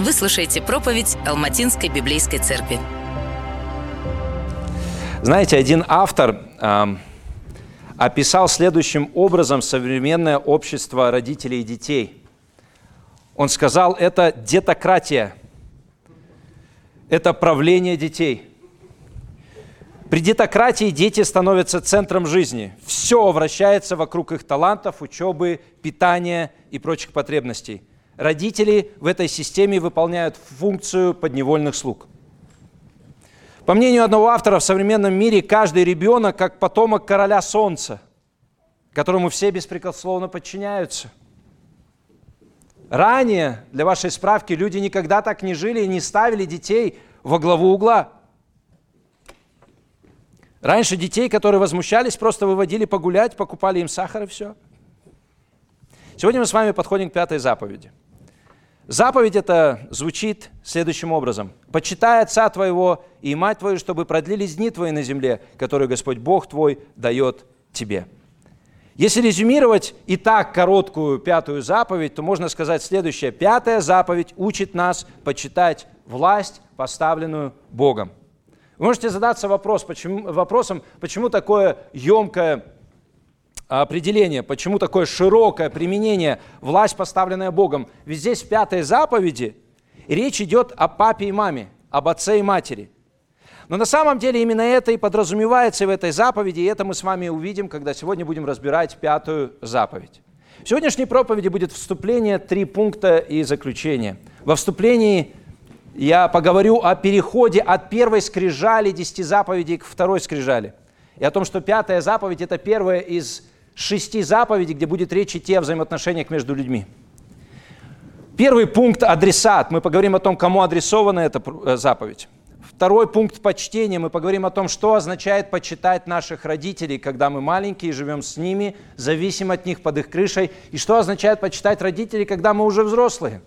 Вы слушаете проповедь Алматинской библейской церкви. Знаете, один автор э, описал следующим образом современное общество родителей и детей. Он сказал, это детократия, это правление детей – при детократии дети становятся центром жизни. Все вращается вокруг их талантов, учебы, питания и прочих потребностей. Родители в этой системе выполняют функцию подневольных слуг. По мнению одного автора, в современном мире каждый ребенок как потомок короля солнца, которому все беспрекословно подчиняются. Ранее, для вашей справки, люди никогда так не жили и не ставили детей во главу угла – Раньше детей, которые возмущались, просто выводили погулять, покупали им сахар и все. Сегодня мы с вами подходим к пятой заповеди. Заповедь это звучит следующим образом. «Почитай отца твоего и мать твою, чтобы продлились дни твои на земле, которые Господь Бог твой дает тебе». Если резюмировать и так короткую пятую заповедь, то можно сказать следующее. Пятая заповедь учит нас почитать власть, поставленную Богом. Вы можете задаться вопрос, почему, вопросом, почему такое емкое определение, почему такое широкое применение власть, поставленная Богом. Ведь здесь в пятой заповеди речь идет о папе и маме, об отце и матери. Но на самом деле именно это и подразумевается в этой заповеди, и это мы с вами увидим, когда сегодня будем разбирать пятую заповедь. В сегодняшней проповеди будет вступление, три пункта и заключение. Во вступлении я поговорю о переходе от первой скрижали десяти заповедей к второй скрижали. И о том, что пятая заповедь – это первая из шести заповедей, где будет речь идти о взаимоотношениях между людьми. Первый пункт – адресат. Мы поговорим о том, кому адресована эта э, заповедь. Второй пункт – почтения. Мы поговорим о том, что означает почитать наших родителей, когда мы маленькие, живем с ними, зависим от них под их крышей. И что означает почитать родителей, когда мы уже взрослые.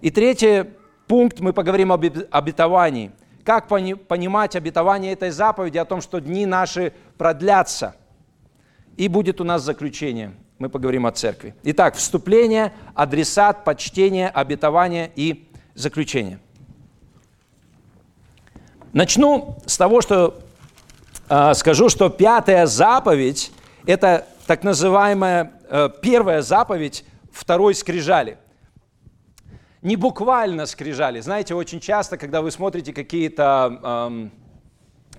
И третье пункт мы поговорим об обетовании. Как понимать обетование этой заповеди о том, что дни наши продлятся. И будет у нас заключение. Мы поговорим о церкви. Итак, вступление, адресат, почтение, обетование и заключение. Начну с того, что э, скажу, что пятая заповедь – это так называемая э, первая заповедь второй скрижали – не буквально скрижали. Знаете, очень часто, когда вы смотрите какие-то, эм,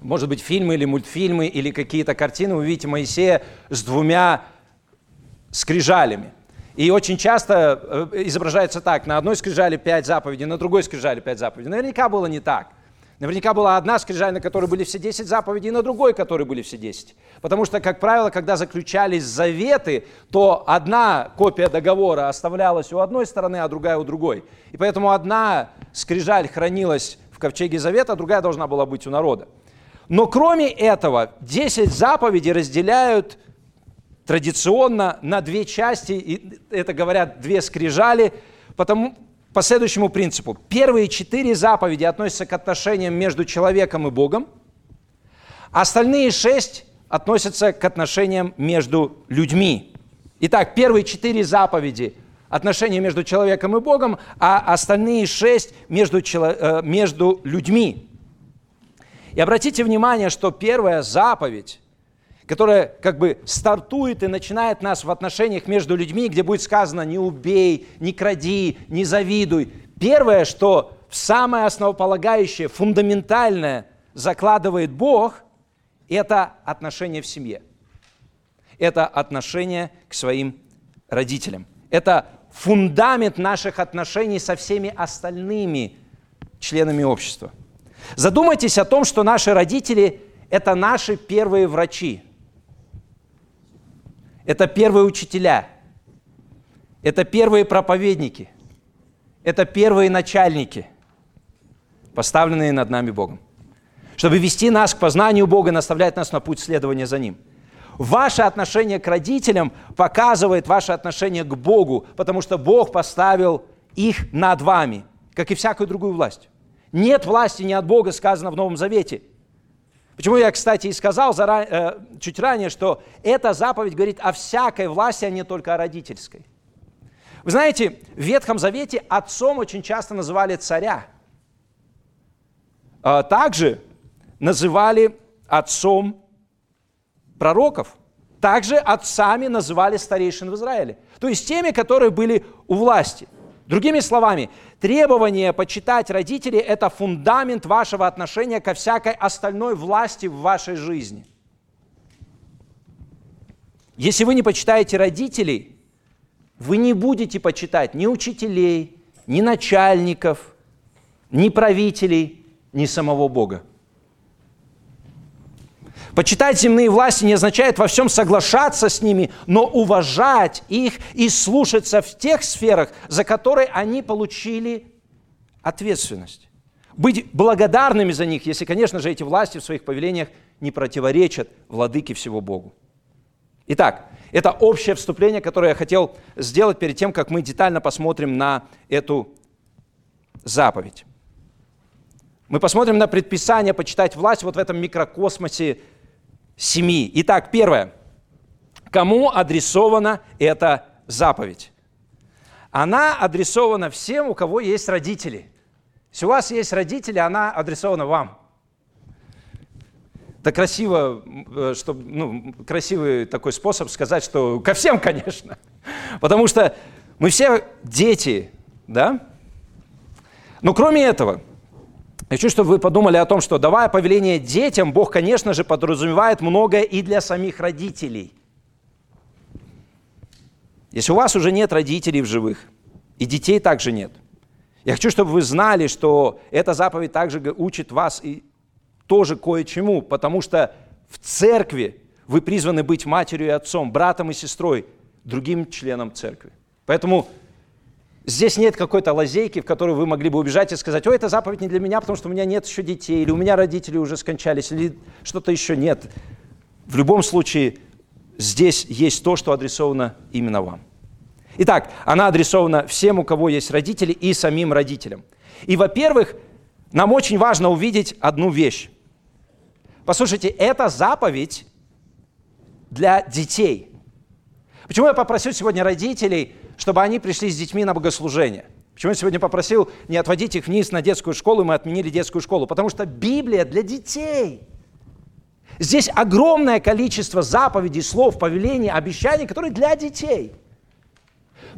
может быть, фильмы или мультфильмы, или какие-то картины, вы видите Моисея с двумя скрижалями. И очень часто э, изображается так, на одной скрижали пять заповедей, на другой скрижали пять заповедей. Наверняка было не так. Наверняка была одна скрижаль, на которой были все 10 заповедей, и на другой, которой были все 10. Потому что, как правило, когда заключались заветы, то одна копия договора оставлялась у одной стороны, а другая у другой. И поэтому одна скрижаль хранилась в ковчеге завета, а другая должна была быть у народа. Но кроме этого, 10 заповедей разделяют традиционно на две части, и это говорят две скрижали, потому, по следующему принципу. Первые четыре заповеди относятся к отношениям между человеком и Богом, остальные шесть относятся к отношениям между людьми. Итак, первые четыре заповеди – отношения между человеком и Богом, а остальные шесть между, э, между людьми. И обратите внимание, что первая заповедь которая как бы стартует и начинает нас в отношениях между людьми, где будет сказано «не убей, не кради, не завидуй». Первое, что в самое основополагающее, фундаментальное закладывает Бог, это отношение в семье. Это отношение к своим родителям. Это фундамент наших отношений со всеми остальными членами общества. Задумайтесь о том, что наши родители – это наши первые врачи – это первые учителя, это первые проповедники, это первые начальники, поставленные над нами Богом, чтобы вести нас к познанию Бога, наставлять нас на путь следования за Ним. Ваше отношение к родителям показывает ваше отношение к Богу, потому что Бог поставил их над вами, как и всякую другую власть. Нет власти ни от Бога, сказано в Новом Завете – Почему я, кстати, и сказал э, чуть ранее, что эта заповедь говорит о всякой власти, а не только о родительской. Вы знаете, в Ветхом Завете отцом очень часто называли царя. А также называли отцом пророков. Также отцами называли старейшин в Израиле. То есть теми, которые были у власти. Другими словами, требование почитать родителей – это фундамент вашего отношения ко всякой остальной власти в вашей жизни. Если вы не почитаете родителей, вы не будете почитать ни учителей, ни начальников, ни правителей, ни самого Бога. Почитать земные власти не означает во всем соглашаться с ними, но уважать их и слушаться в тех сферах, за которые они получили ответственность. Быть благодарными за них, если, конечно же, эти власти в своих повелениях не противоречат владыке всего Богу. Итак, это общее вступление, которое я хотел сделать перед тем, как мы детально посмотрим на эту заповедь. Мы посмотрим на предписание почитать власть вот в этом микрокосмосе семьи. Итак, первое. Кому адресована эта заповедь? Она адресована всем, у кого есть родители. Если у вас есть родители, она адресована вам. Это красиво, э, чтобы, ну, красивый такой способ сказать, что ко всем, конечно. Потому что мы все дети, да? Но кроме этого, Хочу, чтобы вы подумали о том, что давая повеление детям, Бог, конечно же, подразумевает многое и для самих родителей. Если у вас уже нет родителей в живых, и детей также нет, я хочу, чтобы вы знали, что эта заповедь также учит вас и тоже кое-чему, потому что в церкви вы призваны быть матерью и отцом, братом и сестрой, другим членом церкви. Поэтому Здесь нет какой-то лазейки, в которую вы могли бы убежать и сказать, ой, это заповедь не для меня, потому что у меня нет еще детей, или у меня родители уже скончались, или что-то еще нет. В любом случае, здесь есть то, что адресовано именно вам. Итак, она адресована всем, у кого есть родители, и самим родителям. И, во-первых, нам очень важно увидеть одну вещь. Послушайте, это заповедь для детей. Почему я попросил сегодня родителей чтобы они пришли с детьми на богослужение. Почему я сегодня попросил не отводить их вниз на детскую школу, мы отменили детскую школу? Потому что Библия для детей. Здесь огромное количество заповедей, слов, повелений, обещаний, которые для детей.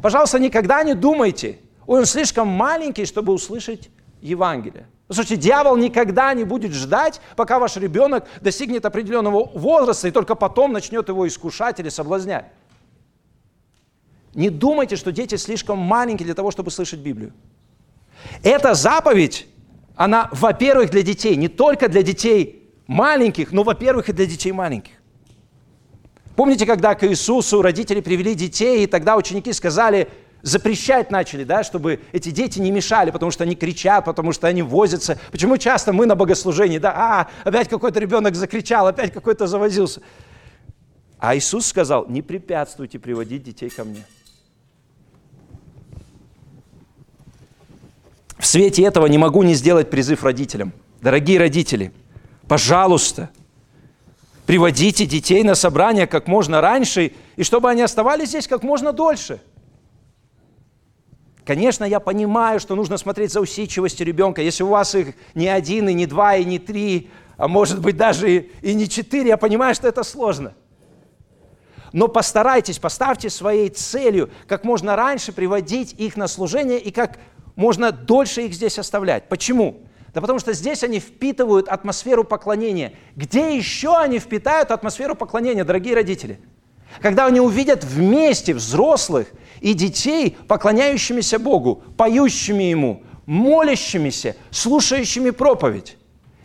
Пожалуйста, никогда не думайте, он слишком маленький, чтобы услышать Евангелие. Слушайте, дьявол никогда не будет ждать, пока ваш ребенок достигнет определенного возраста и только потом начнет его искушать или соблазнять. Не думайте, что дети слишком маленькие для того, чтобы слышать Библию. Эта заповедь, она, во-первых, для детей, не только для детей маленьких, но, во-первых, и для детей маленьких. Помните, когда к Иисусу родители привели детей, и тогда ученики сказали, запрещать начали, да, чтобы эти дети не мешали, потому что они кричат, потому что они возятся. Почему часто мы на богослужении, да, а, опять какой-то ребенок закричал, опять какой-то завозился. А Иисус сказал, не препятствуйте приводить детей ко мне. В свете этого не могу не сделать призыв родителям. Дорогие родители, пожалуйста, приводите детей на собрания как можно раньше, и чтобы они оставались здесь как можно дольше. Конечно, я понимаю, что нужно смотреть за усидчивостью ребенка. Если у вас их не один, и не два, и не три, а может быть даже и, и не четыре, я понимаю, что это сложно. Но постарайтесь, поставьте своей целью как можно раньше приводить их на служение и как можно дольше их здесь оставлять. Почему? Да потому что здесь они впитывают атмосферу поклонения. Где еще они впитают атмосферу поклонения, дорогие родители? Когда они увидят вместе взрослых и детей, поклоняющимися Богу, поющими Ему, молящимися, слушающими проповедь.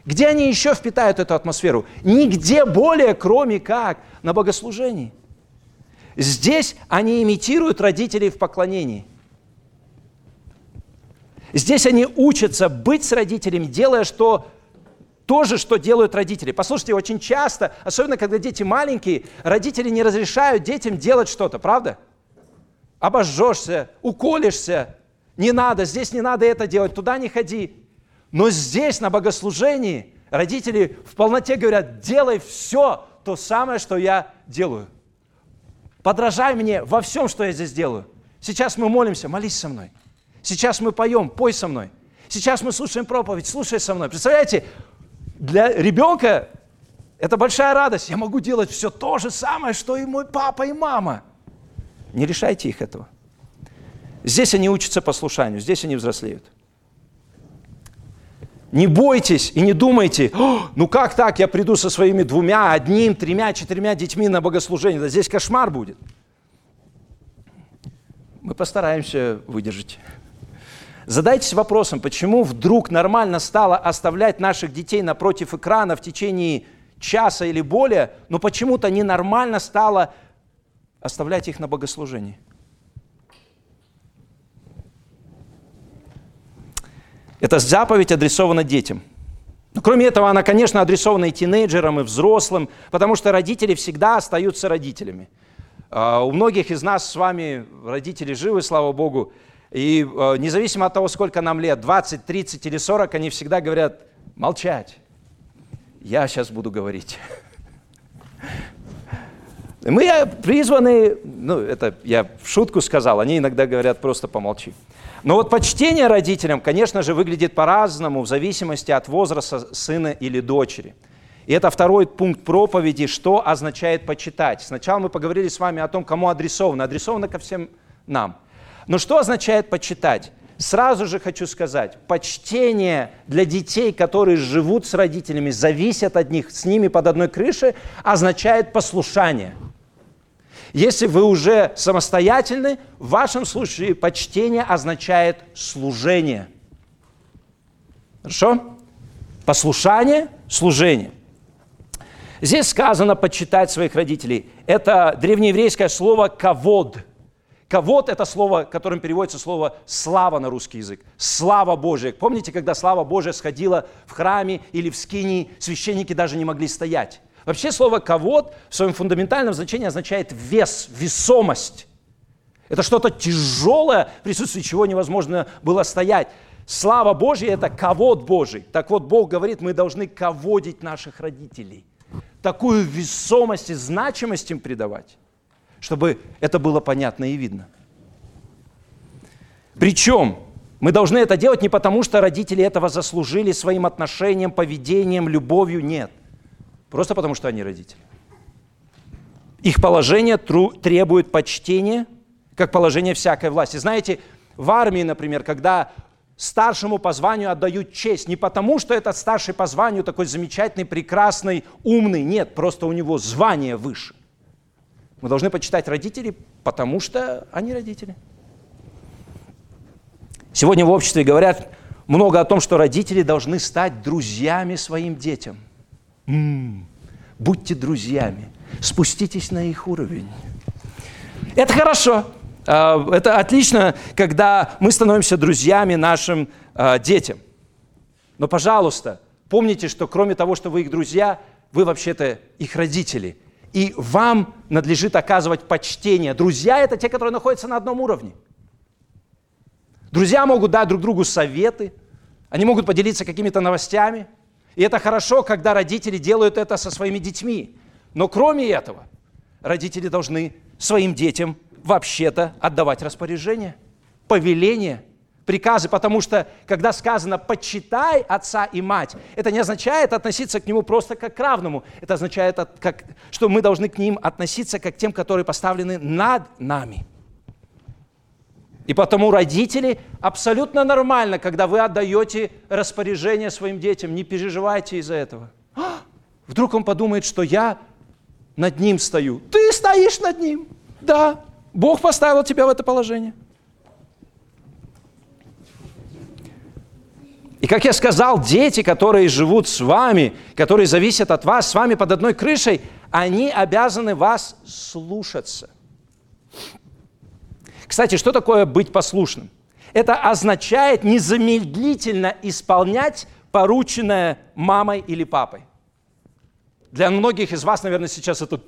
Где они еще впитают эту атмосферу? Нигде более, кроме как на богослужении. Здесь они имитируют родителей в поклонении – Здесь они учатся быть с родителями, делая что то же, что делают родители. Послушайте, очень часто, особенно когда дети маленькие, родители не разрешают детям делать что-то, правда? Обожжешься, уколешься, не надо, здесь не надо это делать, туда не ходи. Но здесь, на богослужении, родители в полноте говорят, делай все то самое, что я делаю. Подражай мне во всем, что я здесь делаю. Сейчас мы молимся, молись со мной. Сейчас мы поем, пой со мной. Сейчас мы слушаем проповедь, слушай со мной. Представляете, для ребенка это большая радость. Я могу делать все то же самое, что и мой папа и мама. Не решайте их этого. Здесь они учатся послушанию, здесь они взрослеют. Не бойтесь и не думайте, ну как так, я приду со своими двумя, одним, тремя, четырьмя детьми на богослужение. Да здесь кошмар будет. Мы постараемся выдержать. Задайтесь вопросом, почему вдруг нормально стало оставлять наших детей напротив экрана в течение часа или более, но почему-то ненормально стало оставлять их на богослужении. Эта заповедь адресована детям. Но кроме этого, она, конечно, адресована и тинейджерам, и взрослым, потому что родители всегда остаются родителями. А, у многих из нас с вами родители живы, слава Богу, и а, независимо от того, сколько нам лет, 20, 30 или 40, они всегда говорят, молчать. Я сейчас буду говорить. Мы призваны, ну это я в шутку сказал, они иногда говорят просто помолчи. Но вот почтение родителям, конечно же, выглядит по-разному в зависимости от возраста сына или дочери. И это второй пункт проповеди, что означает почитать. Сначала мы поговорили с вами о том, кому адресовано. Адресовано ко всем нам. Но что означает почитать? Сразу же хочу сказать, почтение для детей, которые живут с родителями, зависят от них, с ними под одной крышей, означает послушание – если вы уже самостоятельны, в вашем случае почтение означает служение. Хорошо? Послушание, служение. Здесь сказано почитать своих родителей. Это древнееврейское слово «кавод». Кавод – это слово, которым переводится слово «слава» на русский язык. Слава Божия. Помните, когда слава Божия сходила в храме или в скинии, священники даже не могли стоять. Вообще слово «ковод» в своем фундаментальном значении означает вес, весомость. Это что-то тяжелое, в присутствии чего невозможно было стоять. Слава Божья – это ковод Божий. Так вот, Бог говорит, мы должны ководить наших родителей. Такую весомость и значимость им придавать, чтобы это было понятно и видно. Причем мы должны это делать не потому, что родители этого заслужили своим отношением, поведением, любовью, нет – Просто потому, что они родители. Их положение требует почтения, как положение всякой власти. Знаете, в армии, например, когда старшему по званию отдают честь, не потому, что этот старший по званию такой замечательный, прекрасный, умный, нет, просто у него звание выше. Мы должны почитать родителей, потому что они родители. Сегодня в обществе говорят много о том, что родители должны стать друзьями своим детям – М-м, будьте друзьями, спуститесь на их уровень. Это хорошо. А, это отлично, когда мы становимся друзьями нашим а, детям. Но, пожалуйста, помните, что кроме того, что вы их друзья, вы вообще-то их родители. И вам надлежит оказывать почтение. Друзья – это те, которые находятся на одном уровне. Друзья могут дать друг другу советы, они могут поделиться какими-то новостями – и это хорошо, когда родители делают это со своими детьми. Но кроме этого, родители должны своим детям вообще-то отдавать распоряжения, повеления, приказы, потому что когда сказано «почитай отца и мать», это не означает относиться к нему просто как к равному, это означает, что мы должны к ним относиться как к тем, которые поставлены над нами – и потому родители абсолютно нормально, когда вы отдаете распоряжение своим детям, не переживайте из-за этого. А, вдруг он подумает, что я над ним стою. Ты стоишь над ним. Да, Бог поставил тебя в это положение. И как я сказал, дети, которые живут с вами, которые зависят от вас, с вами под одной крышей, они обязаны вас слушаться. Кстати, что такое быть послушным? Это означает незамедлительно исполнять порученное мамой или папой. Для многих из вас, наверное, сейчас это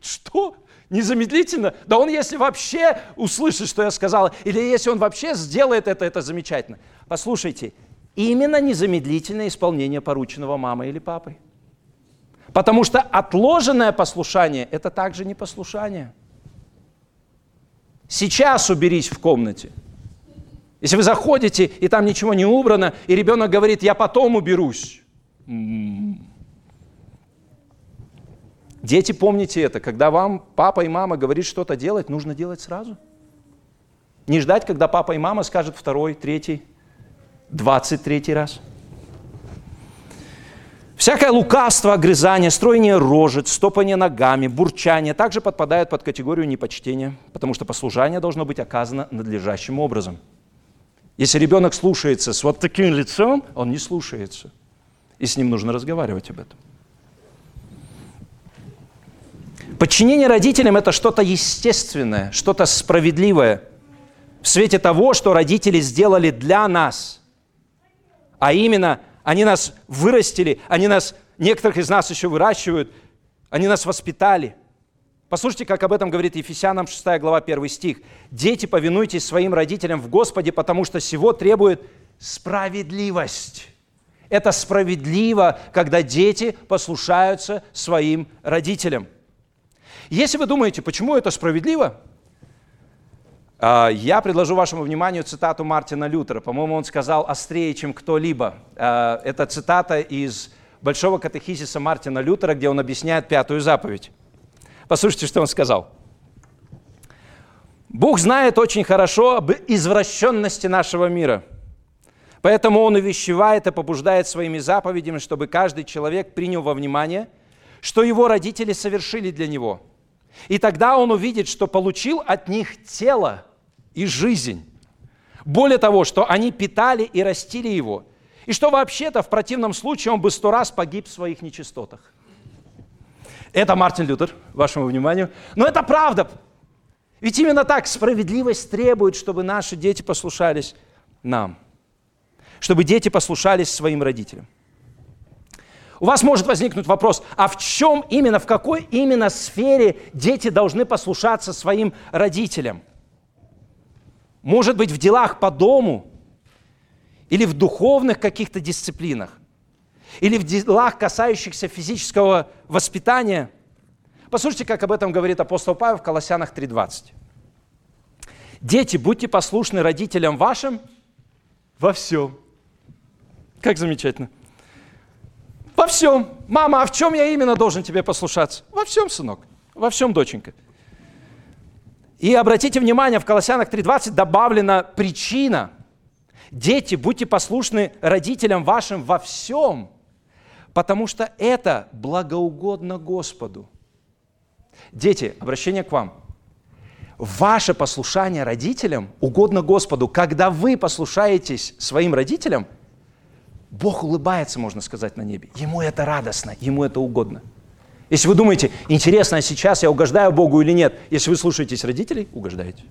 что? Незамедлительно? Да он, если вообще услышит, что я сказал, или если он вообще сделает это, это замечательно. Послушайте, именно незамедлительное исполнение порученного мамой или папой. Потому что отложенное послушание – это также непослушание – Сейчас уберись в комнате. Если вы заходите, и там ничего не убрано, и ребенок говорит, я потом уберусь. Дети, помните это, когда вам папа и мама говорят что-то делать, нужно делать сразу. Не ждать, когда папа и мама скажут второй, третий, двадцать третий раз. Всякое лукавство, огрызание, строение рожец, стопание ногами, бурчание также подпадают под категорию непочтения, потому что послушание должно быть оказано надлежащим образом. Если ребенок слушается с вот таким лицом, он не слушается. И с ним нужно разговаривать об этом. Подчинение родителям – это что-то естественное, что-то справедливое в свете того, что родители сделали для нас. А именно, они нас вырастили, они нас, некоторых из нас еще выращивают, они нас воспитали. Послушайте, как об этом говорит Ефесянам 6 глава 1 стих. «Дети, повинуйтесь своим родителям в Господе, потому что всего требует справедливость». Это справедливо, когда дети послушаются своим родителям. Если вы думаете, почему это справедливо, я предложу вашему вниманию цитату Мартина Лютера. По-моему, он сказал острее, чем кто-либо. А, это цитата из Большого катехизиса Мартина Лютера, где он объясняет пятую заповедь. Послушайте, что он сказал. Бог знает очень хорошо об извращенности нашего мира. Поэтому Он увещевает и побуждает своими заповедями, чтобы каждый человек принял во внимание, что его родители совершили для него – и тогда он увидит, что получил от них тело и жизнь. Более того, что они питали и растили его. И что вообще-то в противном случае он бы сто раз погиб в своих нечистотах. Это Мартин Лютер, вашему вниманию. Но это правда. Ведь именно так справедливость требует, чтобы наши дети послушались нам. Чтобы дети послушались своим родителям. У вас может возникнуть вопрос, а в чем именно, в какой именно сфере дети должны послушаться своим родителям? Может быть, в делах по дому? Или в духовных каких-то дисциплинах? Или в делах, касающихся физического воспитания? Послушайте, как об этом говорит апостол Павел в Колоссянах 3.20. Дети, будьте послушны родителям вашим во всем. Как замечательно. Во всем. Мама, а в чем я именно должен тебе послушаться? Во всем, сынок. Во всем, доченька. И обратите внимание, в Колоссянах 3.20 добавлена причина. Дети, будьте послушны родителям вашим во всем, потому что это благоугодно Господу. Дети, обращение к вам. Ваше послушание родителям угодно Господу. Когда вы послушаетесь своим родителям – Бог улыбается, можно сказать, на небе. Ему это радостно, ему это угодно. Если вы думаете, интересно, а сейчас я угождаю Богу или нет, если вы слушаетесь родителей, угождаете.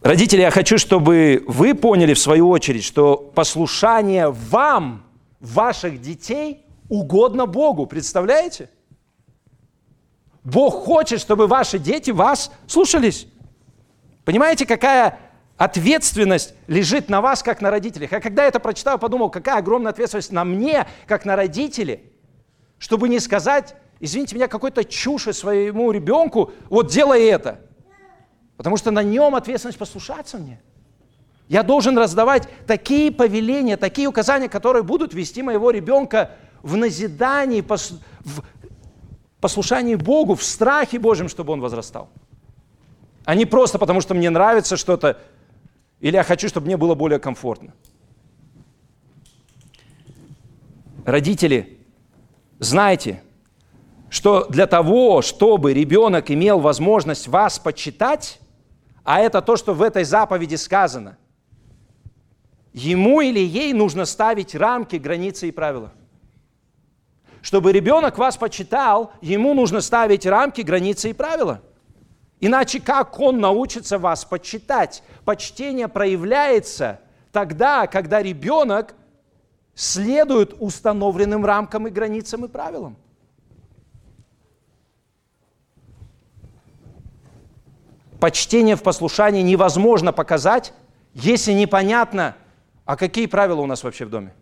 Родители, я хочу, чтобы вы поняли в свою очередь, что послушание вам, ваших детей, угодно Богу. Представляете? Бог хочет, чтобы ваши дети вас слушались. Понимаете, какая Ответственность лежит на вас, как на родителях. А когда я это прочитал, подумал, какая огромная ответственность на мне, как на родителе, чтобы не сказать, извините меня, какой-то чушь своему ребенку, вот делай это. Потому что на нем ответственность послушаться мне. Я должен раздавать такие повеления, такие указания, которые будут вести моего ребенка в назидании, в послушании Богу, в страхе Божьем, чтобы он возрастал. А не просто потому, что мне нравится что-то, или я хочу, чтобы мне было более комфортно. Родители, знайте, что для того, чтобы ребенок имел возможность вас почитать, а это то, что в этой заповеди сказано, ему или ей нужно ставить рамки, границы и правила. Чтобы ребенок вас почитал, ему нужно ставить рамки, границы и правила – Иначе как он научится вас почитать? Почтение проявляется тогда, когда ребенок следует установленным рамкам и границам и правилам. Почтение в послушании невозможно показать, если непонятно, а какие правила у нас вообще в доме.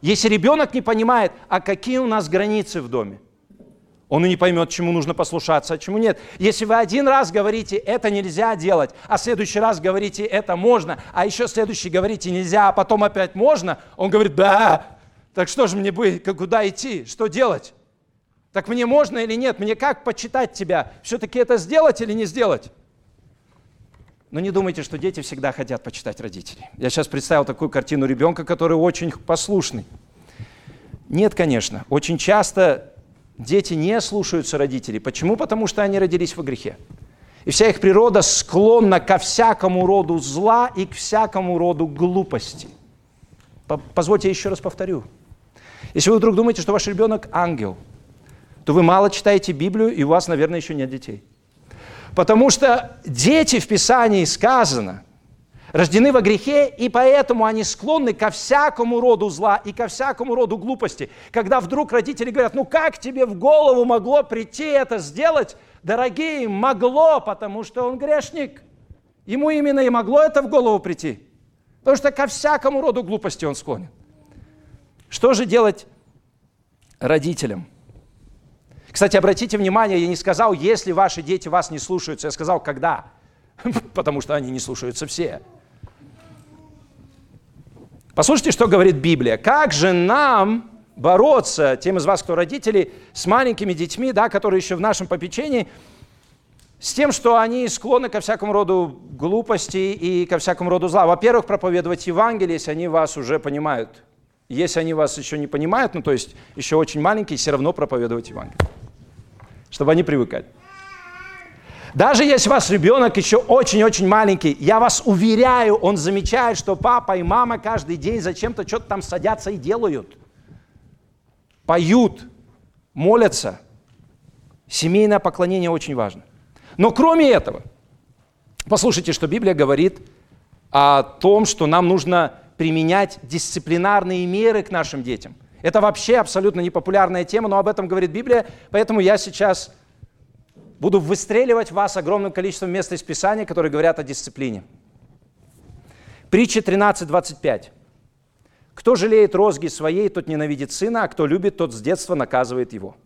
Если ребенок не понимает, а какие у нас границы в доме – Он и не поймет, чему нужно послушаться, а чему нет. Если вы один раз говорите, это нельзя делать, а следующий раз говорите, это можно, а еще следующий говорите, нельзя, а потом опять можно, он говорит, да, так что же мне быть, куда идти, что делать? Так мне можно или нет? Мне как почитать тебя? Все-таки это сделать или не сделать? Но не думайте, что дети всегда хотят почитать родителей. Я сейчас представил такую картину ребенка, который очень послушный. Нет, конечно. Очень часто Дети не слушаются родителей. Почему? Потому что они родились во грехе. И вся их природа склонна ко всякому роду зла и к всякому роду глупости. Позвольте я еще раз повторю. Если вы вдруг думаете, что ваш ребенок ангел, то вы мало читаете Библию, и у вас, наверное, еще нет детей. Потому что дети в Писании сказано – рождены во грехе, и поэтому они склонны ко всякому роду зла и ко всякому роду глупости. Когда вдруг родители говорят, ну как тебе в голову могло прийти это сделать? Дорогие, могло, потому что он грешник. Ему именно и могло это в голову прийти. Потому что ко всякому роду глупости он склонен. Что же делать родителям? Кстати, обратите внимание, я не сказал, если ваши дети вас не слушаются, я сказал, когда. Потому что они не слушаются все. Послушайте, что говорит Библия. Как же нам бороться, тем из вас, кто родители, с маленькими детьми, да, которые еще в нашем попечении, с тем, что они склонны ко всякому роду глупости и ко всякому роду зла. Во-первых, проповедовать Евангелие, если они вас уже понимают. Если они вас еще не понимают, ну то есть еще очень маленькие, все равно проповедовать Евангелие, чтобы они привыкали. Даже если у вас ребенок еще очень-очень маленький, я вас уверяю, он замечает, что папа и мама каждый день зачем-то что-то там садятся и делают. Поют, молятся. Семейное поклонение очень важно. Но кроме этого, послушайте, что Библия говорит о том, что нам нужно применять дисциплинарные меры к нашим детям. Это вообще абсолютно непопулярная тема, но об этом говорит Библия, поэтому я сейчас буду выстреливать вас огромным количеством мест из Писания, которые говорят о дисциплине. Притча 13.25. Кто жалеет розги своей, тот ненавидит сына, а кто любит, тот с детства наказывает его.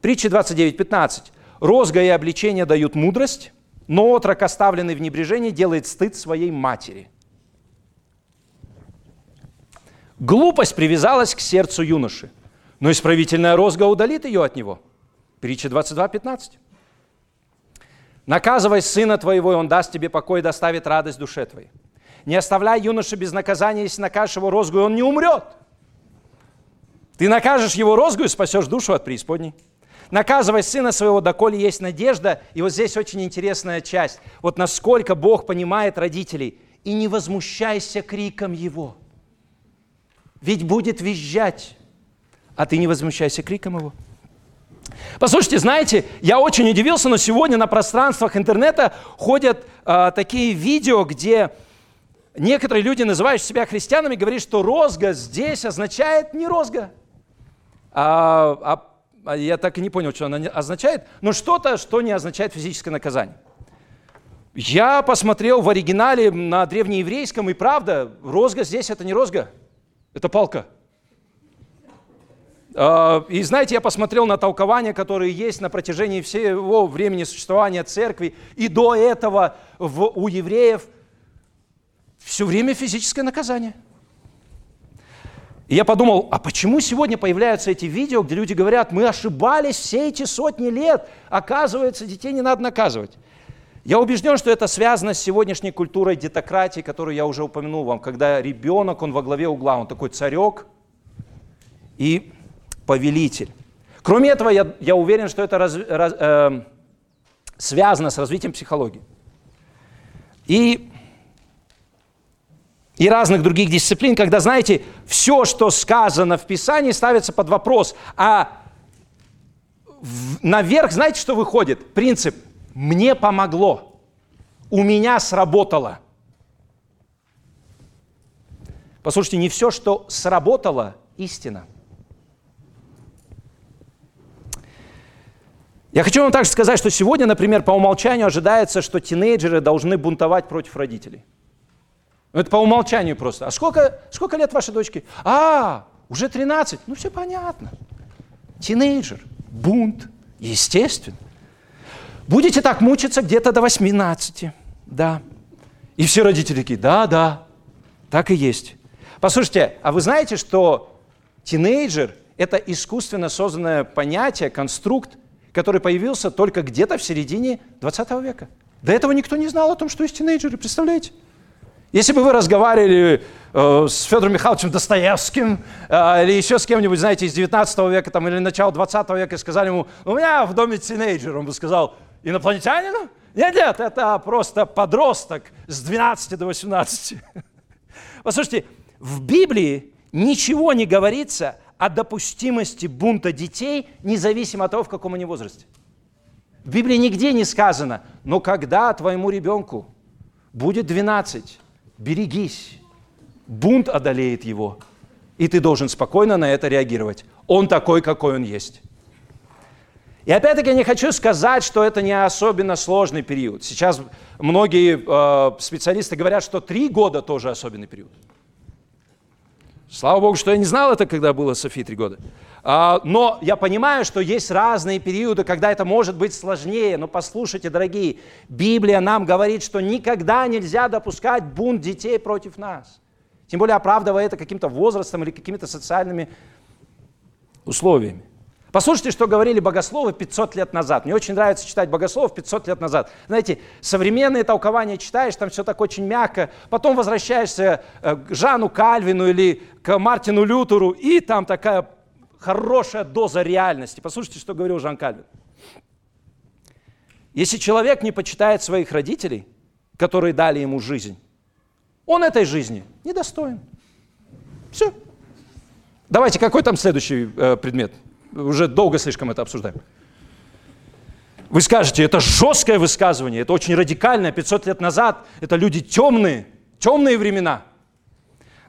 Притча 29.15. Розга и обличение дают мудрость, но отрок, оставленный в небрежении, делает стыд своей матери. Глупость привязалась к сердцу юноши, но исправительная розга удалит ее от него. Притча 22.15. Наказывай сына твоего, и он даст тебе покой и доставит радость душе твоей. Не оставляй юноша без наказания, если накажешь его розгу, и он не умрет. Ты накажешь его розгу и спасешь душу от преисподней. Наказывай сына своего, доколе есть надежда. И вот здесь очень интересная часть. Вот насколько Бог понимает родителей. И не возмущайся криком его. Ведь будет визжать. А ты не возмущайся криком его. Послушайте, знаете, я очень удивился, но сегодня на пространствах интернета ходят э, такие видео, где некоторые люди, называющие себя христианами, говорят, что розга здесь означает не розга. А, а, а я так и не понял, что она означает, но что-то, что не означает физическое наказание. Я посмотрел в оригинале на древнееврейском, и правда, розга здесь это не розга, это палка. А, и знаете, я посмотрел на толкования, которые есть на протяжении всего времени существования церкви, и до этого в, у евреев все время физическое наказание. И я подумал, а почему сегодня появляются эти видео, где люди говорят, мы ошибались все эти сотни лет, оказывается, детей не надо наказывать. Я убежден, что это связано с сегодняшней культурой детократии, которую я уже упомянул вам, когда ребенок, он во главе угла, он такой царек, и повелитель. Кроме этого, я, я уверен, что это раз, раз, э, связано с развитием психологии. И, и разных других дисциплин, когда, знаете, все, что сказано в Писании, ставится под вопрос. А в, наверх, знаете, что выходит? Принцип «мне помогло», «у меня сработало». Послушайте, не все, что сработало, истина – Я хочу вам также сказать, что сегодня, например, по умолчанию ожидается, что тинейджеры должны бунтовать против родителей. Ну, это по умолчанию просто. А сколько, сколько лет вашей дочке? А, уже 13. Ну, все понятно. Тинейджер. бунт, естественно. Будете так мучиться где-то до 18, да. И все родители такие, да, да, так и есть. Послушайте, а вы знаете, что тинейджер – это искусственно созданное понятие, конструкт, который появился только где-то в середине 20 века. До этого никто не знал о том, что есть тинейджеры, представляете? Если бы вы разговаривали э, с Федором Михайловичем Достоевским э, или еще с кем-нибудь, знаете, из 19 века там, или начала 20 века и сказали ему, у меня в доме тинейджер, он бы сказал, инопланетянину? Нет, нет, это просто подросток с 12 до 18. Послушайте, в Библии ничего не говорится о допустимости бунта детей, независимо от того, в каком они возрасте. В Библии нигде не сказано, но когда твоему ребенку будет 12, берегись, бунт одолеет его, и ты должен спокойно на это реагировать. Он такой, какой он есть. И опять-таки я не хочу сказать, что это не особенно сложный период. Сейчас многие э, специалисты говорят, что три года тоже особенный период. Слава Богу, что я не знал это, когда было Софии три года. А, но я понимаю, что есть разные периоды, когда это может быть сложнее. Но послушайте, дорогие, Библия нам говорит, что никогда нельзя допускать бунт детей против нас. Тем более оправдывая это каким-то возрастом или какими-то социальными условиями. Послушайте, что говорили богословы 500 лет назад. Мне очень нравится читать богословов 500 лет назад. Знаете, современные толкования читаешь, там все так очень мягко. Потом возвращаешься э, к Жану Кальвину или к Мартину Лютеру, и там такая хорошая доза реальности. Послушайте, что говорил Жан Кальвин. Если человек не почитает своих родителей, которые дали ему жизнь, он этой жизни недостоин. Все. Давайте, какой там следующий э, предмет? Уже долго слишком это обсуждаем. Вы скажете, это жесткое высказывание, это очень радикальное, 500 лет назад, это люди темные, темные времена.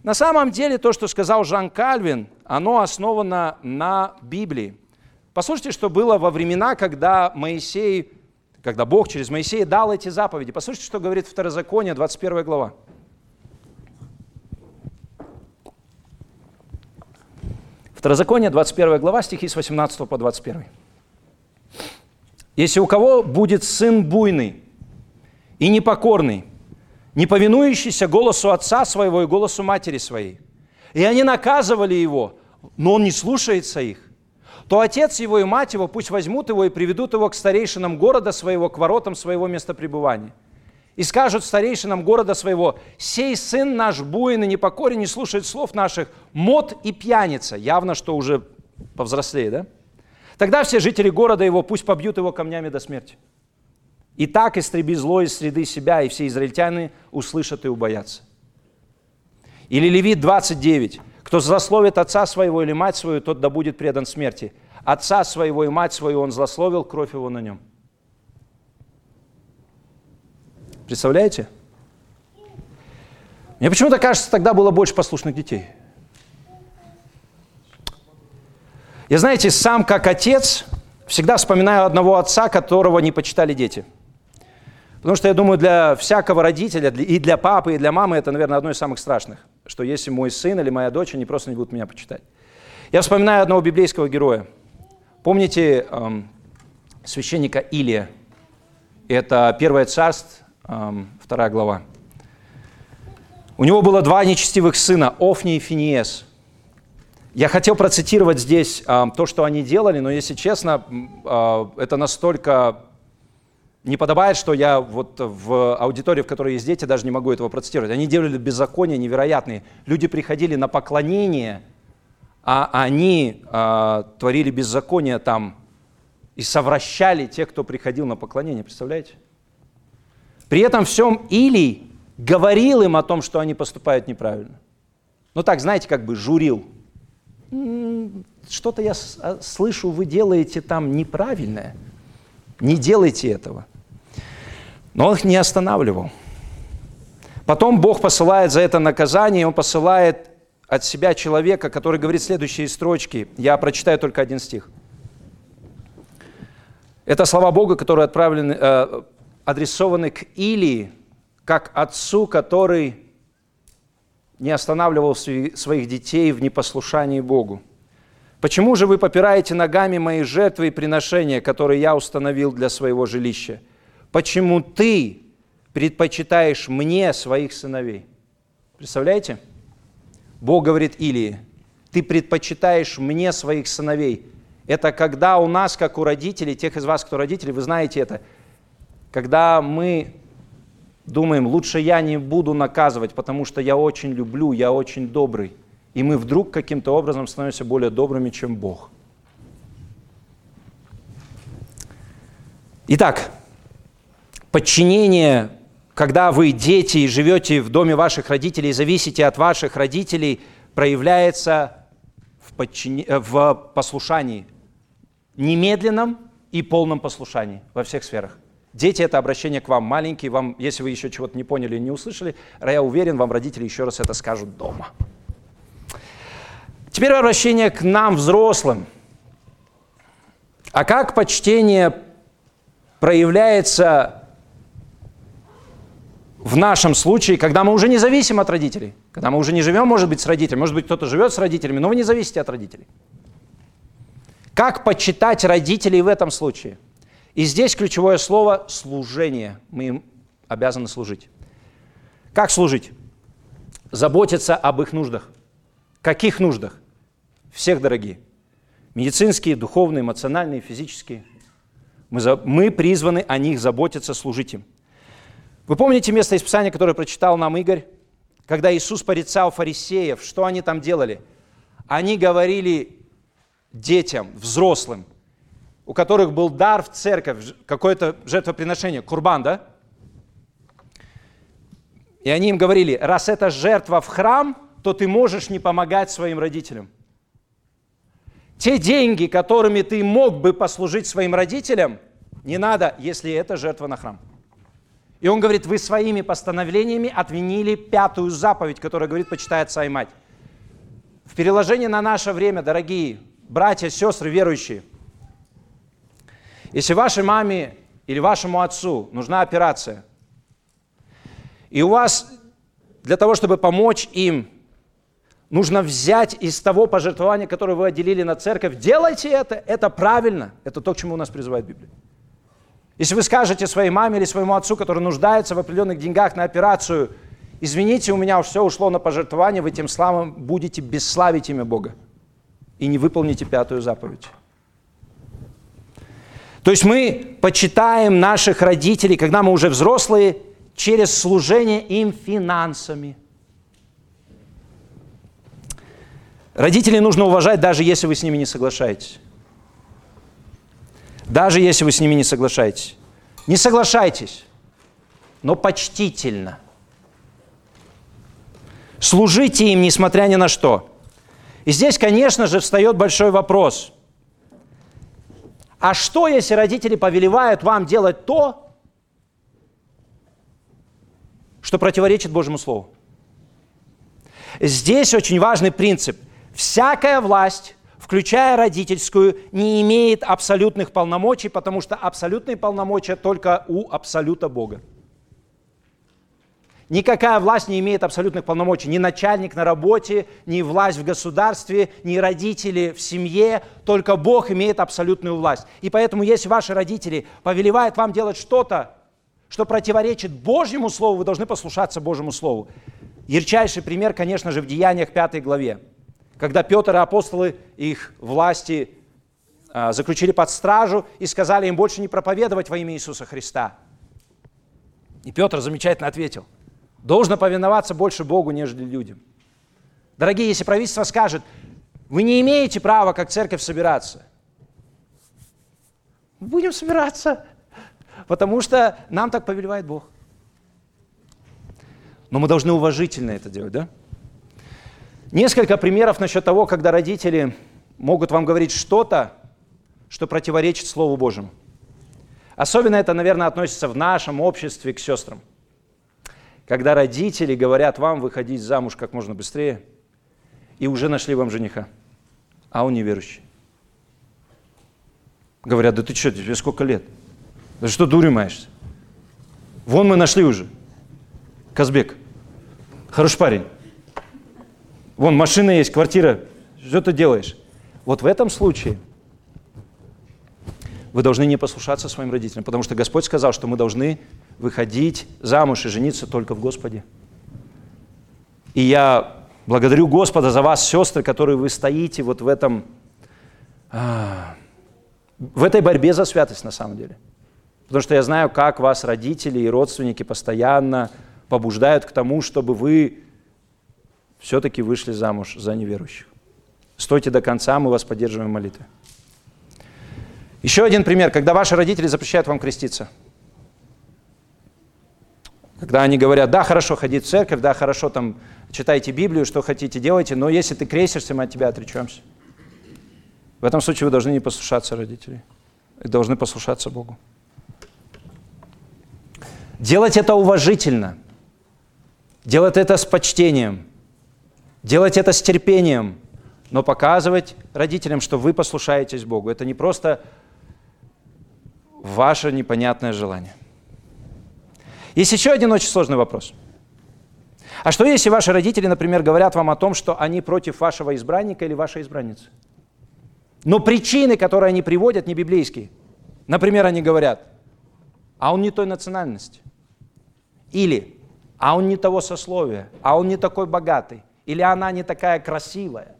На самом деле то, что сказал Жан Кальвин, оно основано на Библии. Послушайте, что было во времена, когда Моисей, когда Бог через Моисея дал эти заповеди. Послушайте, что говорит Второзаконие, 21 глава. Второзаконие, 21 глава, стихи с 18 по 21. «Если у кого будет сын буйный и непокорный, не повинующийся голосу отца своего и голосу матери своей, и они наказывали его, но он не слушается их, то отец его и мать его пусть возьмут его и приведут его к старейшинам города своего, к воротам своего места пребывания – и скажут старейшинам города своего, «Сей сын наш буин и непокорен, не слушает слов наших, мод и пьяница». Явно, что уже повзрослее, да? Тогда все жители города его пусть побьют его камнями до смерти. И так истреби зло из среды себя, и все израильтяне услышат и убоятся. Или Левит 29. Кто злословит отца своего или мать свою, тот да будет предан смерти. Отца своего и мать свою он злословил, кровь его на нем. Представляете? Мне почему-то кажется, тогда было больше послушных детей. Я, знаете, сам как отец всегда вспоминаю одного отца, которого не почитали дети. Потому что я думаю, для всякого родителя, и для папы, и для мамы это, наверное, одно из самых страшных, что если мой сын или моя дочь, они просто не будут меня почитать. Я вспоминаю одного библейского героя. Помните эм, священника Илия? Это первое царство, вторая глава. У него было два нечестивых сына, Офни и Финиес. Я хотел процитировать здесь то, что они делали, но, если честно, а, это настолько не подобает, что я вот в аудитории, в которой есть дети, даже не могу этого процитировать. Они делали беззакония невероятные. Люди приходили на поклонение, а они а, творили беззаконие там и совращали тех, кто приходил на поклонение. Представляете? При этом всем Илий говорил им о том, что они поступают неправильно. Ну так, знаете, как бы журил. Что-то я а, слышу, вы делаете там неправильное. Не делайте этого. Но он их не останавливал. Потом Бог посылает за это наказание, он посылает от себя человека, который говорит следующие строчки. Я прочитаю только один стих. Это слова Бога, которые отправлены, э, адресованы к Илии, как отцу, который не останавливал своих детей в непослушании Богу. Почему же вы попираете ногами мои жертвы и приношения, которые я установил для своего жилища? Почему ты предпочитаешь мне своих сыновей? Представляете? Бог говорит Илии, ты предпочитаешь мне своих сыновей. Это когда у нас, как у родителей, тех из вас, кто родители, вы знаете это, когда мы думаем, лучше я не буду наказывать, потому что я очень люблю, я очень добрый. И мы вдруг каким-то образом становимся более добрыми, чем Бог. Итак, подчинение, когда вы дети и живете в доме ваших родителей, зависите от ваших родителей, проявляется в, подчини... Э, в послушании, немедленном и полном послушании во всех сферах. Дети – это обращение к вам. Маленькие, вам, если вы еще чего-то не поняли не услышали, я уверен, вам родители еще раз это скажут дома. Теперь обращение к нам, взрослым. А как почтение проявляется в нашем случае, когда мы уже не зависим от родителей, когда мы уже не живем, может быть, с родителями, может быть, кто-то живет с родителями, но вы не зависите от родителей. Как почитать родителей в этом случае – и здесь ключевое слово – служение. Мы им обязаны служить. Как служить? Заботиться об их нуждах. Каких нуждах? Всех, дорогие. Медицинские, духовные, эмоциональные, физические. Мы, за, мы призваны о них заботиться, служить им. Вы помните место из Писания, которое прочитал нам Игорь? Когда Иисус порицал фарисеев, что они там делали? Они говорили детям, взрослым – у которых был дар в церковь, какое-то жертвоприношение, курбан, да? И они им говорили, раз это жертва в храм, то ты можешь не помогать своим родителям. Те деньги, которыми ты мог бы послужить своим родителям, не надо, если это жертва на храм. И он говорит, вы своими постановлениями отменили пятую заповедь, которая говорит, почитай отца и мать. В переложении на наше время, дорогие братья, сестры, верующие – если вашей маме или вашему отцу нужна операция, и у вас для того, чтобы помочь им, нужно взять из того пожертвования, которое вы отделили на церковь, делайте это, это правильно, это то, к чему нас призывает Библия. Если вы скажете своей маме или своему отцу, который нуждается в определенных деньгах на операцию, извините, у меня все ушло на пожертвование, вы тем самым будете бесславить имя Бога и не выполните пятую заповедь. То есть мы почитаем наших родителей, когда мы уже взрослые, через служение им финансами. Родителей нужно уважать, даже если вы с ними не соглашаетесь. Даже если вы с ними не соглашаетесь. Не соглашайтесь, но почтительно. Служите им, несмотря ни на что. И здесь, конечно же, встает большой вопрос – а что, если родители повелевают вам делать то, что противоречит Божьему Слову? Здесь очень важный принцип. Всякая власть, включая родительскую, не имеет абсолютных полномочий, потому что абсолютные полномочия только у абсолюта Бога. Никакая власть не имеет абсолютных полномочий. Ни начальник на работе, ни власть в государстве, ни родители в семье. Только Бог имеет абсолютную власть. И поэтому, если ваши родители повелевают вам делать что-то, что противоречит Божьему Слову, вы должны послушаться Божьему Слову. Ярчайший пример, конечно же, в Деяниях 5 главе. Когда Петр и апостолы их власти а, заключили под стражу и сказали им больше не проповедовать во имя Иисуса Христа. И Петр замечательно ответил – должно повиноваться больше Богу, нежели людям. Дорогие, если правительство скажет, вы не имеете права как церковь собираться, будем собираться, потому что нам так повелевает Бог. Но мы должны уважительно это делать, да? Несколько примеров насчет того, когда родители могут вам говорить что-то, что противоречит Слову Божьему. Особенно это, наверное, относится в нашем обществе к сестрам – когда родители говорят вам выходить замуж как можно быстрее, и уже нашли вам жениха, а он неверующий. Говорят, да ты что, тебе сколько лет? Да что дурью маешься? Вон мы нашли уже. Казбек. Хороший парень. Вон машина есть, квартира. Что ты делаешь? Вот в этом случае вы должны не послушаться своим родителям, потому что Господь сказал, что мы должны выходить замуж и жениться только в Господе. И я благодарю Господа за вас, сестры, которые вы стоите вот в этом, а, в этой борьбе за святость на самом деле. Потому что я знаю, как вас родители и родственники постоянно побуждают к тому, чтобы вы все-таки вышли замуж за неверующих. Стойте до конца, мы вас поддерживаем молитвы. Еще один пример, когда ваши родители запрещают вам креститься. Когда они говорят, да, хорошо ходить в церковь, да, хорошо там читайте Библию, что хотите делайте, но если ты крестишься, мы от тебя отречемся. В этом случае вы должны не послушаться родителей. Вы должны послушаться Богу. Делать это уважительно. Делать это с почтением. Делать это с терпением. Но показывать родителям, что вы послушаетесь Богу. Это не просто ваше непонятное желание. Есть еще один очень сложный вопрос. А что если ваши родители, например, говорят вам о том, что они против вашего избранника или вашей избранницы? Но причины, которые они приводят, не библейские. Например, они говорят, а он не той национальности. Или, а он не того сословия, а он не такой богатый. Или она не такая красивая.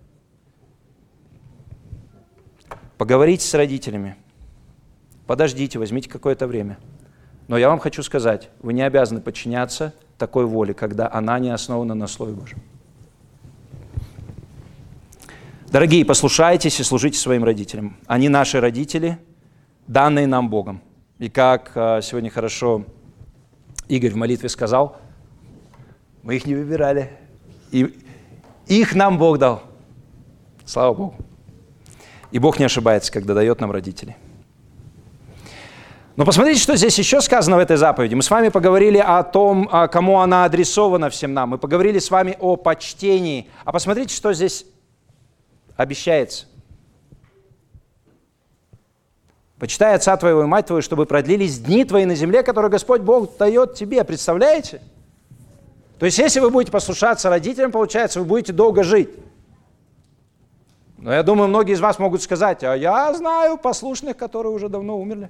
Поговорите с родителями. Подождите, возьмите какое-то время. Но я вам хочу сказать, вы не обязаны подчиняться такой воле, когда она не основана на Слове Божьем. Дорогие, послушайтесь и служите своим родителям. Они наши родители, данные нам Богом. И как а, сегодня хорошо Игорь в молитве сказал, мы их не выбирали. И их нам Бог дал. Слава Богу. И Бог не ошибается, когда дает нам родителей. Но посмотрите, что здесь еще сказано в этой заповеди. Мы с вами поговорили о том, а, кому она адресована всем нам. Мы поговорили с вами о почтении. А посмотрите, что здесь обещается. Почитай отца твоего и мать твою, чтобы продлились дни твои на земле, которые Господь Бог дает тебе. Представляете? То есть, если вы будете послушаться родителям, получается, вы будете долго жить. Но я думаю, многие из вас могут сказать, а я знаю послушных, которые уже давно умерли.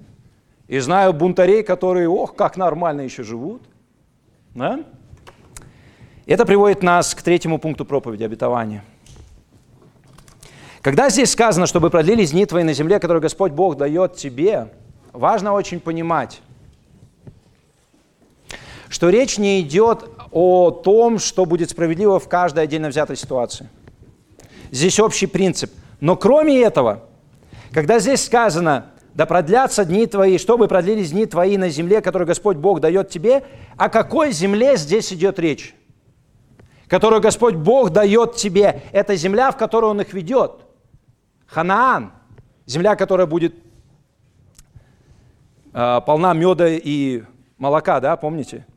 И знаю бунтарей, которые, ох, как нормально еще живут. Да? Это приводит нас к третьему пункту проповеди обетования. Когда здесь сказано, чтобы продлились дни твои на земле, которые Господь Бог дает тебе, важно очень понимать, что речь не идет о том, что будет справедливо в каждой отдельно взятой ситуации. Здесь общий принцип. Но кроме этого, когда здесь сказано, да продлятся дни твои, чтобы продлились дни твои на земле, которую Господь Бог дает тебе. О какой земле здесь идет речь? Которую Господь Бог дает тебе. Это земля, в которую Он их ведет. Ханаан. Земля, которая будет э, полна меда и молока, да, помните?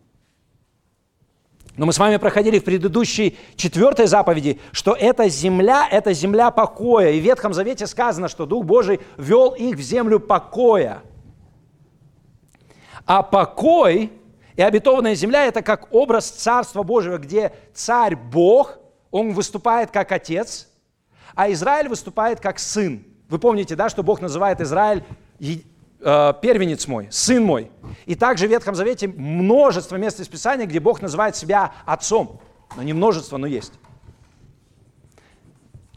Но мы с вами проходили в предыдущей четвертой заповеди, что эта земля – это земля покоя. И в Ветхом Завете сказано, что Дух Божий вел их в землю покоя. А покой и обетованная земля – это как образ Царства Божьего, где царь Бог, он выступает как отец, а Израиль выступает как сын. Вы помните, да, что Бог называет Израиль первенец мой, сын мой. И также в Ветхом Завете множество мест из Писания, где Бог называет себя отцом. Но не множество, но есть.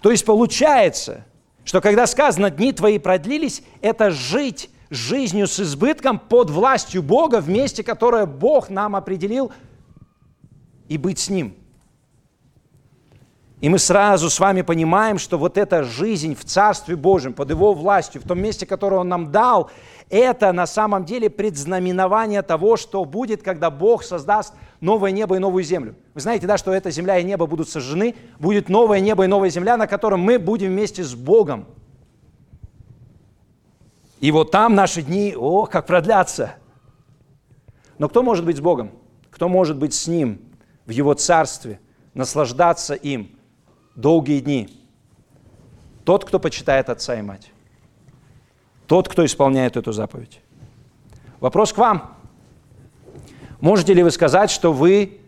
То есть получается, что когда сказано «дни твои продлились», это жить жизнью с избытком под властью Бога в месте, которое Бог нам определил, и быть с Ним – и мы сразу с вами понимаем, что вот эта жизнь в Царстве Божьем, под Его властью, в том месте, которое Он нам дал, это на самом деле предзнаменование того, что будет, когда Бог создаст новое небо и новую землю. Вы знаете, да, что эта земля и небо будут сожжены, будет новое небо и новая земля, на котором мы будем вместе с Богом. И вот там наши дни, о, как продлятся. Но кто может быть с Богом? Кто может быть с Ним в Его Царстве, наслаждаться им – долгие дни. Тот, кто почитает отца и мать. Тот, кто исполняет эту заповедь. Вопрос к вам. Можете ли вы сказать, что вы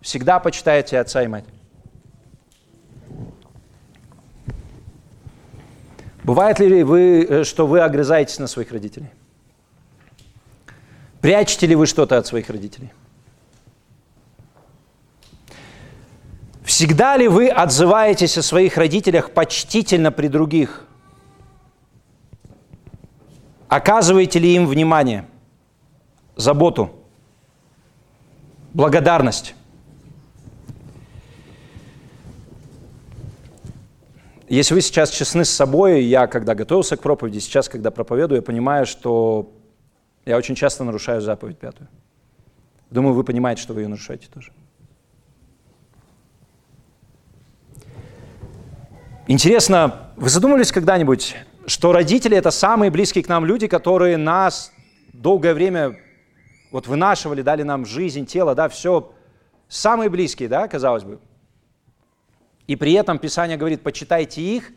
всегда почитаете отца и мать? Бывает ли вы, э, что вы огрызаетесь на своих родителей? Прячете ли вы что-то от своих родителей? Всегда ли вы отзываетесь о своих родителях почтительно при других? Оказываете ли им внимание, заботу, благодарность? Если вы сейчас честны с собой, я когда готовился к проповеди, сейчас, когда проповедую, я понимаю, что я очень часто нарушаю заповедь пятую. Думаю, вы понимаете, что вы ее нарушаете тоже. Интересно, вы задумывались когда-нибудь, что родители – это самые близкие к нам люди, которые нас долгое время вот вынашивали, дали нам жизнь, тело, да, все самые близкие, да, казалось бы. И при этом Писание говорит, почитайте их,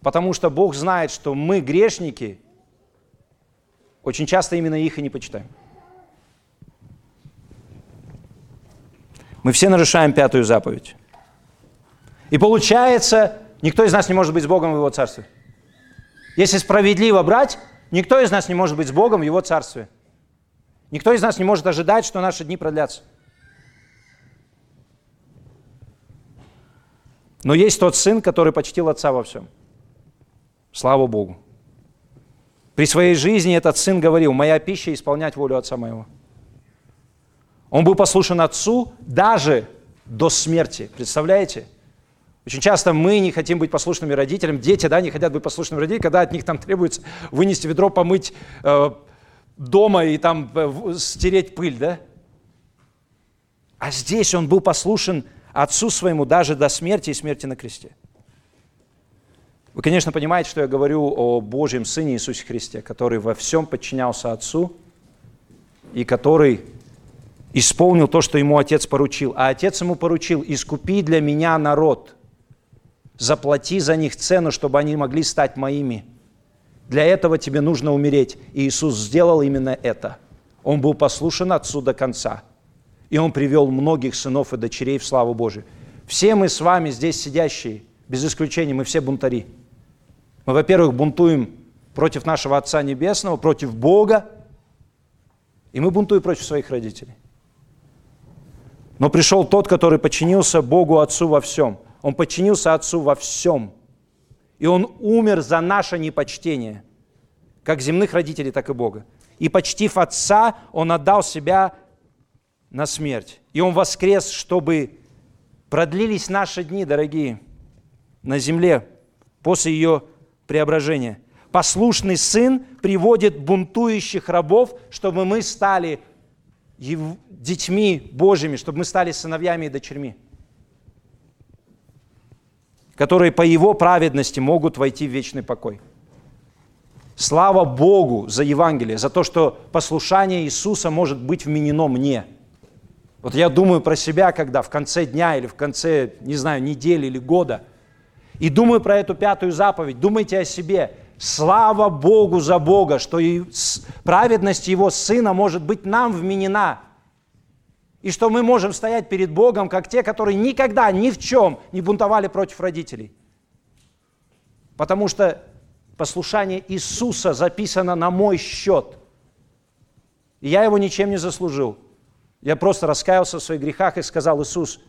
потому что Бог знает, что мы, грешники, очень часто именно их и не почитаем. Мы все нарушаем пятую заповедь. И получается, никто из нас не может быть с Богом в Его Царстве. Если справедливо брать, никто из нас не может быть с Богом в Его Царстве. Никто из нас не может ожидать, что наши дни продлятся. Но есть тот сын, который почтил отца во всем. Слава Богу. При своей жизни этот сын говорил, моя пища – исполнять волю отца моего. Он был послушен отцу даже до смерти. Представляете? Очень часто мы не хотим быть послушными родителям, дети да, не хотят быть послушными родителям, когда от них там требуется вынести ведро, помыть э, дома и там э, стереть пыль. Да? А здесь он был послушен отцу своему даже до смерти и смерти на кресте. Вы, конечно, понимаете, что я говорю о Божьем Сыне Иисусе Христе, который во всем подчинялся Отцу и который исполнил то, что ему Отец поручил. А Отец ему поручил, искупи для меня народ, заплати за них цену, чтобы они могли стать моими. Для этого тебе нужно умереть. И Иисус сделал именно это. Он был послушен Отцу до конца. И Он привел многих сынов и дочерей в славу Божию. Все мы с вами здесь сидящие, без исключения, мы все бунтари – мы, во-первых, бунтуем против нашего Отца Небесного, против Бога, и мы бунтуем против своих родителей. Но пришел тот, который подчинился Богу Отцу во всем. Он подчинился Отцу во всем. И Он умер за наше непочтение, как земных родителей, так и Бога. И почтив Отца, Он отдал себя на смерть. И Он воскрес, чтобы продлились наши дни, дорогие, на земле после ее преображения. Послушный сын приводит бунтующих рабов, чтобы мы стали детьми Божьими, чтобы мы стали сыновьями и дочерьми, которые по его праведности могут войти в вечный покой. Слава Богу за Евангелие, за то, что послушание Иисуса может быть вменено мне. Вот я думаю про себя, когда в конце дня или в конце, не знаю, недели или года – и думаю про эту пятую заповедь, думайте о себе. Слава Богу за Бога, что и праведность Его Сына может быть нам вменена. И что мы можем стоять перед Богом, как те, которые никогда ни в чем не бунтовали против родителей. Потому что послушание Иисуса записано на мой счет. И я его ничем не заслужил. Я просто раскаялся в своих грехах и сказал, Иисус,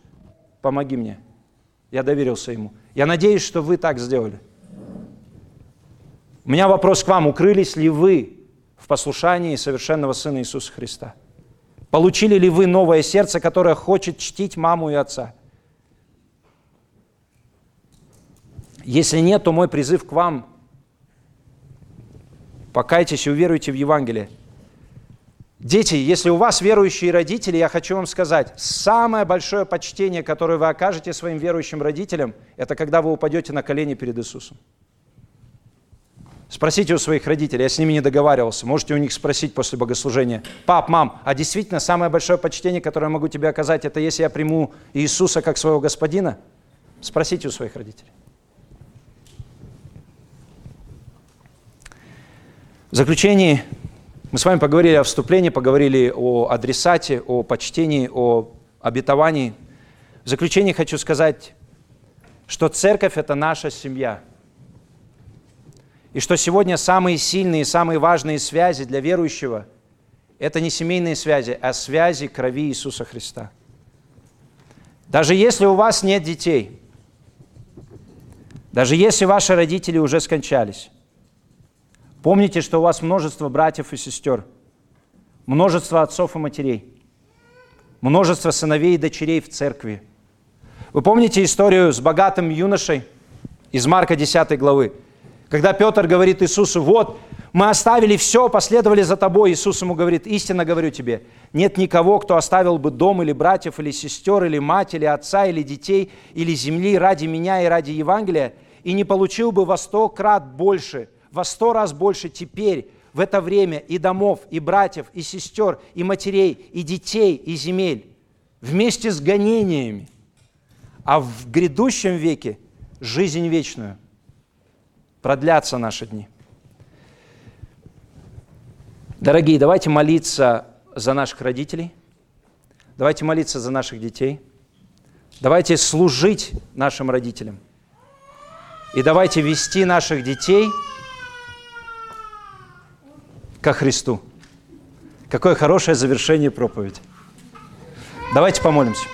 помоги мне. Я доверился Ему. Я надеюсь, что вы так сделали. У меня вопрос к вам. Укрылись ли вы в послушании совершенного Сына Иисуса Христа? Получили ли вы новое сердце, которое хочет чтить маму и отца? Если нет, то мой призыв к вам – покайтесь и уверуйте в Евангелие – Дети, если у вас верующие родители, я хочу вам сказать, самое большое почтение, которое вы окажете своим верующим родителям, это когда вы упадете на колени перед Иисусом. Спросите у своих родителей, я с ними не договаривался, можете у них спросить после богослужения, пап, мам, а действительно самое большое почтение, которое я могу тебе оказать, это если я приму Иисуса как своего господина? Спросите у своих родителей. В заключение мы с вами поговорили о вступлении, поговорили о адресате, о почтении, о обетовании. В заключение хочу сказать, что церковь – это наша семья. И что сегодня самые сильные, самые важные связи для верующего – это не семейные связи, а связи крови Иисуса Христа. Даже если у вас нет детей, даже если ваши родители уже скончались, помните, что у вас множество братьев и сестер, множество отцов и матерей, множество сыновей и дочерей в церкви. Вы помните историю с богатым юношей из Марка 10 главы? Когда Петр говорит Иисусу, вот, мы оставили все, последовали за тобой, Иисус ему говорит, истинно говорю тебе, нет никого, кто оставил бы дом или братьев, или сестер, или мать, или отца, или детей, или земли ради меня и ради Евангелия, и не получил бы во сто крат больше, во сто раз больше теперь, в это время и домов, и братьев, и сестер, и матерей, и детей, и земель, вместе с гонениями, а в грядущем веке жизнь вечную продлятся наши дни. Дорогие, давайте молиться за наших родителей, давайте молиться за наших детей, давайте служить нашим родителям и давайте вести наших детей ко Христу. Какое хорошее завершение проповеди. Давайте помолимся.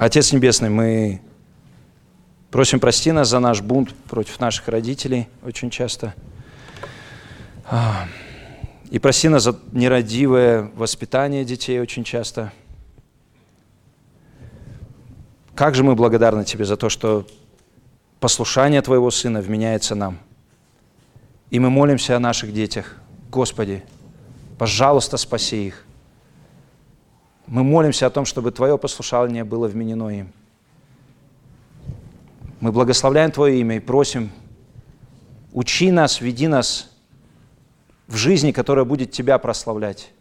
Отец Небесный, мы просим прости нас за наш бунт против наших родителей очень часто. А, и прости нас за нерадивое воспитание детей очень часто. Как же мы благодарны Тебе за то, что послушание Твоего Сына вменяется нам. И мы молимся о наших детях. Господи, пожалуйста, спаси их. Мы молимся о том, чтобы Твое послушание было вменено им. Мы благословляем Твое имя и просим, учи нас, веди нас в жизни, которая будет Тебя прославлять,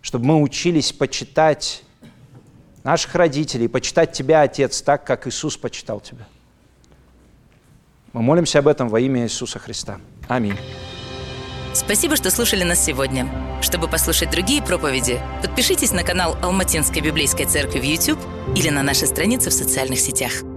чтобы мы учились почитать наших родителей, почитать Тебя, Отец, так, как Иисус почитал Тебя. Мы молимся об этом во имя Иисуса Христа. Аминь. Спасибо, что слушали нас сегодня. Чтобы послушать другие проповеди, подпишитесь на канал Алматинской библейской церкви в YouTube или на наши страницы в социальных сетях.